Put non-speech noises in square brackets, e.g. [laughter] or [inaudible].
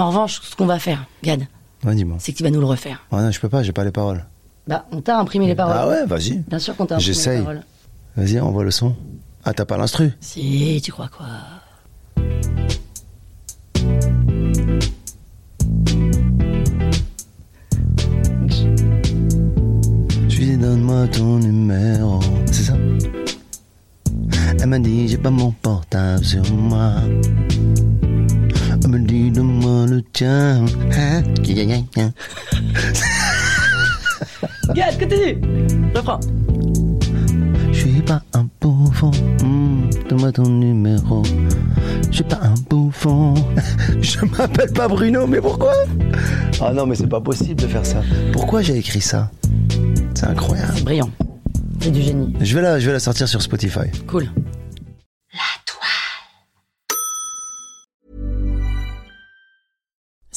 En revanche, ce qu'on va faire, Gad, Ouais, c'est que tu vas nous le refaire. Ouais, non, je peux pas, j'ai pas les paroles. Bah, on t'a imprimé les paroles. Ah ouais, vas-y. Bien sûr qu'on t'a imprimé J'essaye. les paroles. Vas-y, envoie le son. Ah, t'as pas l'instru Si, tu crois quoi Je lui dis donne-moi ton numéro. C'est ça Elle m'a dit j'ai pas mon portable sur moi. Me dit donne-moi le tien. Hein Gad, continue Reprends. Je suis pas un bouffon. Hmm, donne-moi ton numéro. Je suis pas un bouffon. [laughs] Je m'appelle pas Bruno, mais pourquoi? Ah non, mais c'est pas possible de faire ça. Pourquoi j'ai écrit ça? C'est incroyable. C'est brillant. C'est du génie. Je vais la, je vais la sortir sur Spotify. Cool.